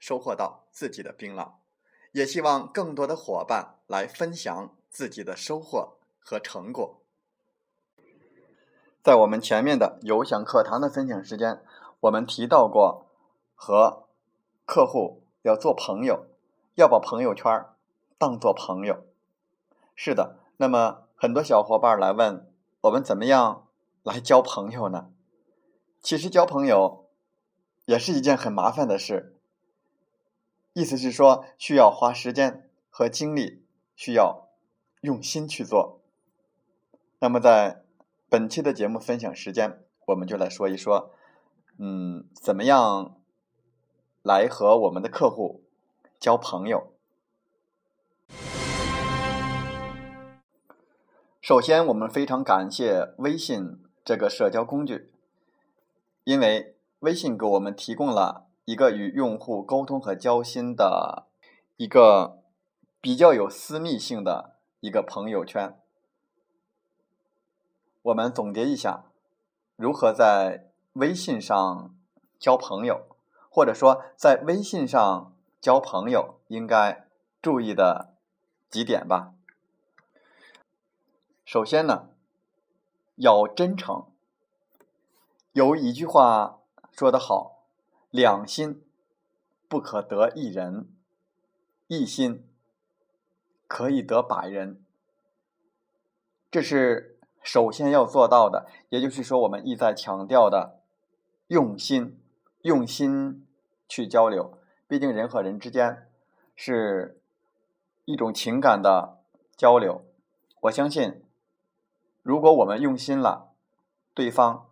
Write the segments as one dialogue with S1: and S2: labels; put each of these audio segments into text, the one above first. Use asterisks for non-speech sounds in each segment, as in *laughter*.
S1: 收获到自己的槟榔，也希望更多的伙伴来分享自己的收获和成果。在我们前面的有享课堂的分享时间，我们提到过和客户要做朋友，要把朋友圈当做朋友。是的，那么很多小伙伴来问我们怎么样来交朋友呢？其实交朋友也是一件很麻烦的事。意思是说，需要花时间和精力，需要用心去做。那么，在本期的节目分享时间，我们就来说一说，嗯，怎么样来和我们的客户交朋友。首先，我们非常感谢微信这个社交工具，因为微信给我们提供了。一个与用户沟通和交心的一个比较有私密性的一个朋友圈。我们总结一下，如何在微信上交朋友，或者说在微信上交朋友应该注意的几点吧。首先呢，要真诚。有一句话说得好。两心不可得一人，一心可以得百人。这是首先要做到的，也就是说，我们一再强调的用心，用心去交流。毕竟人和人之间是一种情感的交流。我相信，如果我们用心了，对方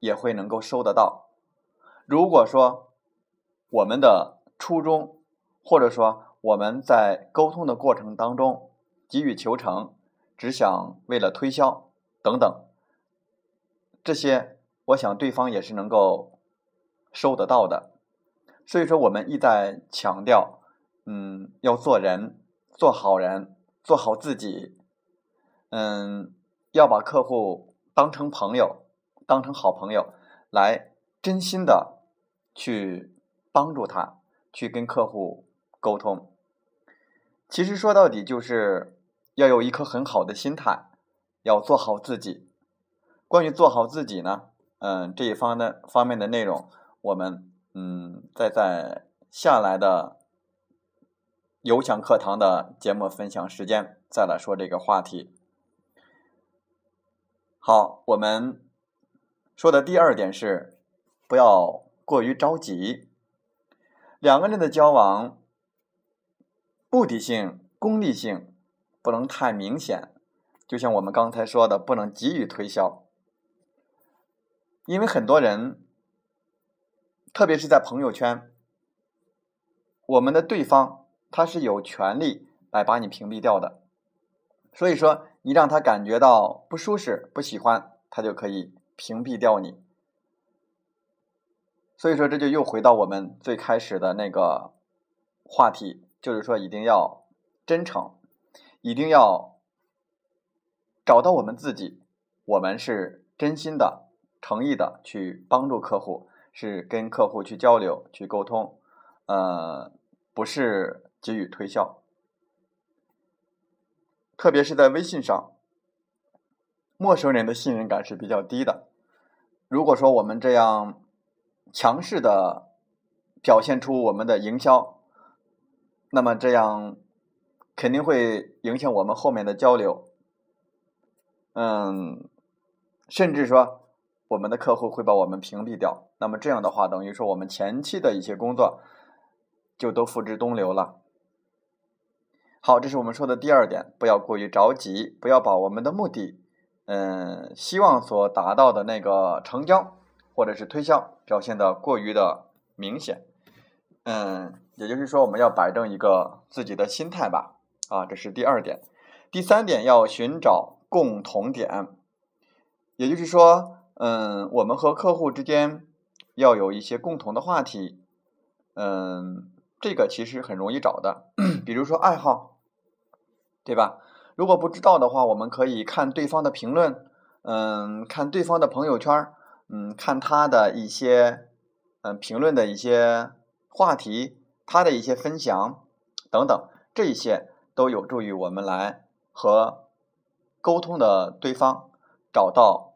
S1: 也会能够收得到。如果说我们的初衷，或者说我们在沟通的过程当中急于求成，只想为了推销等等，这些我想对方也是能够收得到的。所以说，我们一再强调，嗯，要做人，做好人，做好自己，嗯，要把客户当成朋友，当成好朋友，来真心的。去帮助他，去跟客户沟通。其实说到底，就是要有一颗很好的心态，要做好自己。关于做好自己呢，嗯，这一方的方面的内容，我们嗯，再在下来的有奖课堂的节目分享时间再来说这个话题。好，我们说的第二点是不要。过于着急，两个人的交往，目的性、功利性不能太明显。就像我们刚才说的，不能急于推销，因为很多人，特别是在朋友圈，我们的对方他是有权利来把你屏蔽掉的。所以说，你让他感觉到不舒适、不喜欢，他就可以屏蔽掉你。所以说，这就又回到我们最开始的那个话题，就是说，一定要真诚，一定要找到我们自己，我们是真心的、诚意的去帮助客户，是跟客户去交流、去沟通，呃，不是给予推销。特别是在微信上，陌生人的信任感是比较低的。如果说我们这样，强势的表现出我们的营销，那么这样肯定会影响我们后面的交流。嗯，甚至说我们的客户会把我们屏蔽掉。那么这样的话，等于说我们前期的一些工作就都付之东流了。好，这是我们说的第二点，不要过于着急，不要把我们的目的，嗯，希望所达到的那个成交或者是推销表现的过于的明显。嗯，也就是说，我们要摆正一个自己的心态吧。啊，这是第二点。第三点，要寻找共同点，也就是说，嗯，我们和客户之间要有一些共同的话题。嗯。这个其实很容易找的，比如说爱好，对吧？如果不知道的话，我们可以看对方的评论，嗯，看对方的朋友圈，嗯，看他的一些嗯评论的一些话题，他的一些分享等等，这一些都有助于我们来和沟通的对方找到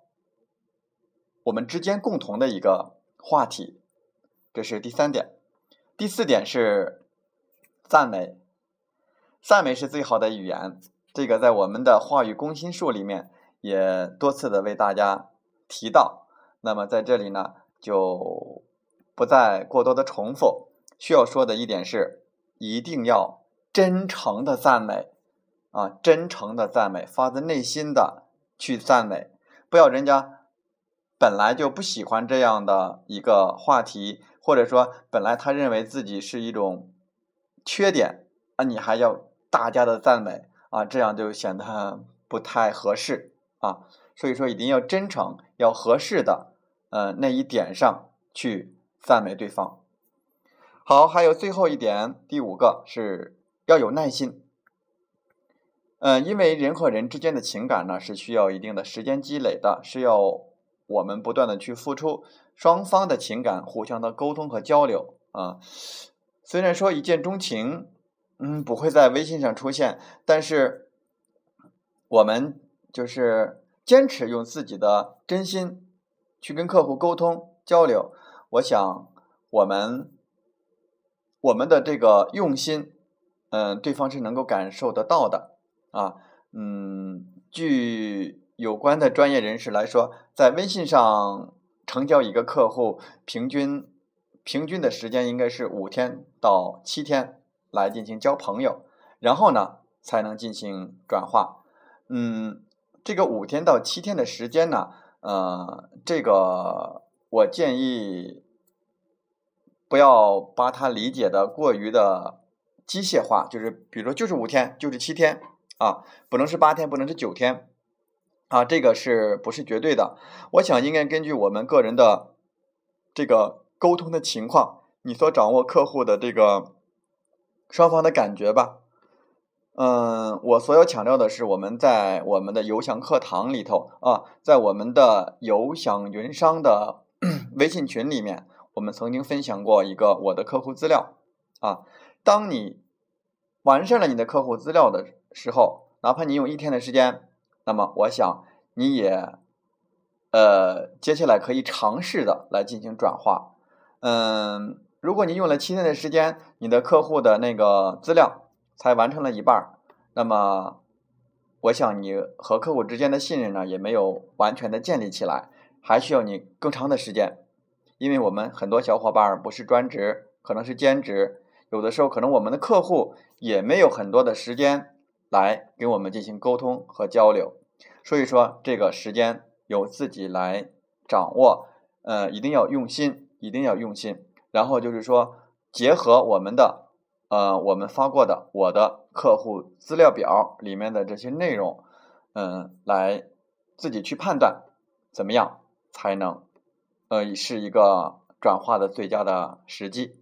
S1: 我们之间共同的一个话题，这是第三点。第四点是赞美，赞美是最好的语言。这个在我们的话语攻心术里面也多次的为大家提到。那么在这里呢，就不再过多的重复。需要说的一点是，一定要真诚的赞美啊，真诚的赞美，发自内心的去赞美，不要人家本来就不喜欢这样的一个话题。或者说，本来他认为自己是一种缺点啊，你还要大家的赞美啊，这样就显得不太合适啊。所以说，一定要真诚，要合适的，呃，那一点上去赞美对方。好，还有最后一点，第五个是要有耐心。嗯，因为人和人之间的情感呢，是需要一定的时间积累的，是要。我们不断的去付出，双方的情感互相的沟通和交流啊。虽然说一见钟情，嗯，不会在微信上出现，但是我们就是坚持用自己的真心去跟客户沟通交流。我想，我们我们的这个用心，嗯，对方是能够感受得到的啊。嗯，据。有关的专业人士来说，在微信上成交一个客户，平均平均的时间应该是五天到七天来进行交朋友，然后呢才能进行转化。嗯，这个五天到七天的时间呢，呃，这个我建议不要把它理解的过于的机械化，就是比如说就是五天，就是七天啊，不能是八天，不能是九天。啊，这个是不是绝对的？我想应该根据我们个人的这个沟通的情况，你所掌握客户的这个双方的感觉吧。嗯，我所要强调的是，我们在我们的有享课堂里头啊，在我们的有享云商的 *clears throat* 微信群里面，我们曾经分享过一个我的客户资料啊。当你完善了你的客户资料的时候，哪怕你用一天的时间。那么，我想你也，呃，接下来可以尝试的来进行转化。嗯，如果你用了七天的时间，你的客户的那个资料才完成了一半，那么，我想你和客户之间的信任呢，也没有完全的建立起来，还需要你更长的时间。因为我们很多小伙伴不是专职，可能是兼职，有的时候可能我们的客户也没有很多的时间。来给我们进行沟通和交流，所以说这个时间由自己来掌握，呃，一定要用心，一定要用心。然后就是说，结合我们的，呃，我们发过的我的客户资料表里面的这些内容，嗯，来自己去判断怎么样才能，呃，是一个转化的最佳的时机。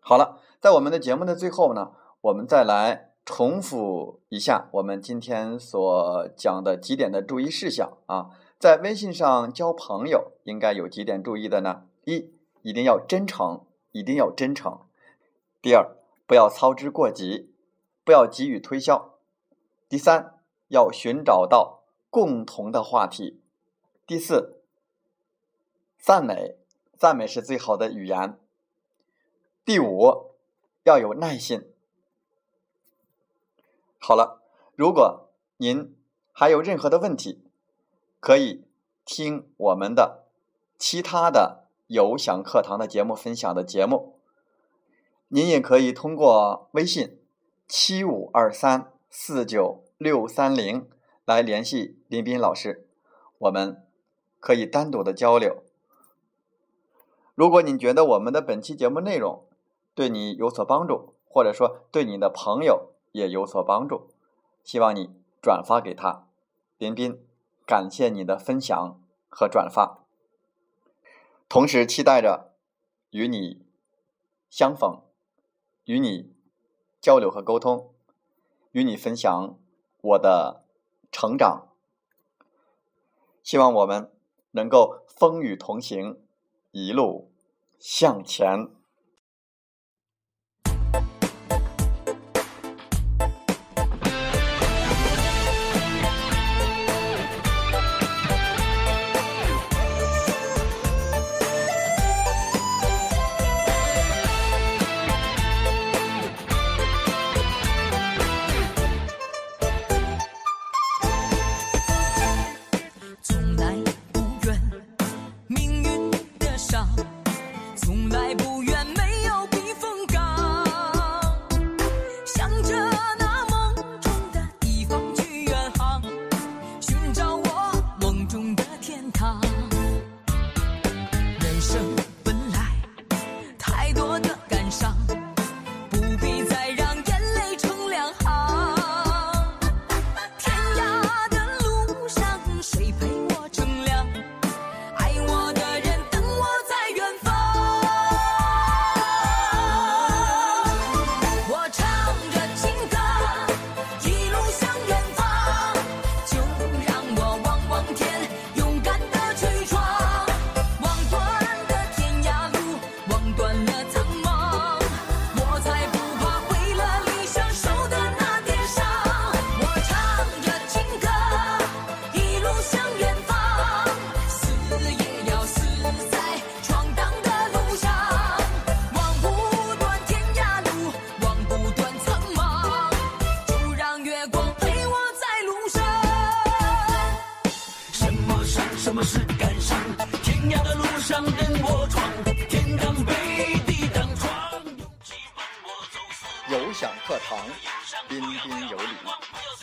S1: 好了，在我们的节目的最后呢，我们再来。重复一下我们今天所讲的几点的注意事项啊，在微信上交朋友应该有几点注意的呢？一，一定要真诚，一定要真诚。第二，不要操之过急，不要急于推销。第三，要寻找到共同的话题。第四，赞美，赞美是最好的语言。第五，要有耐心。好了，如果您还有任何的问题，可以听我们的其他的有享课堂的节目分享的节目。您也可以通过微信七五二三四九六三零来联系林斌老师，我们可以单独的交流。如果你觉得我们的本期节目内容对你有所帮助，或者说对你的朋友，也有所帮助，希望你转发给他。林斌，感谢你的分享和转发，同时期待着与你相逢，与你交流和沟通，与你分享我的成长。希望我们能够风雨同行，一路向前。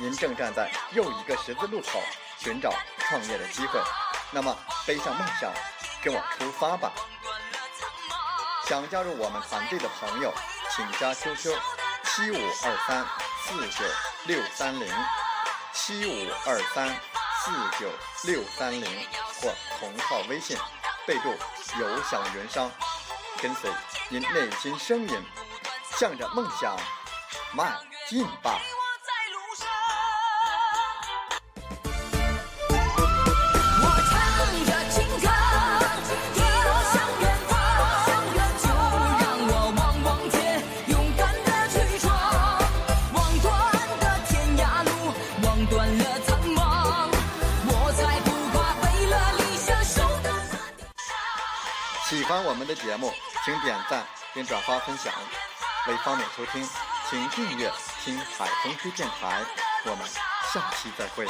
S1: 您正站在又一个十字路口，寻找创业的机会，那么背上梦想，跟我出发吧！想加入我们团队的朋友，请加 QQ 七五二三四九六三零七五二三四九六三零或同号微信，备注“有享云商”，跟随您内心声音，向着梦想迈进吧！喜欢我们的节目，请点赞并转发分享。为方便收听，请订阅“听海风吹电台”。我们下期再会。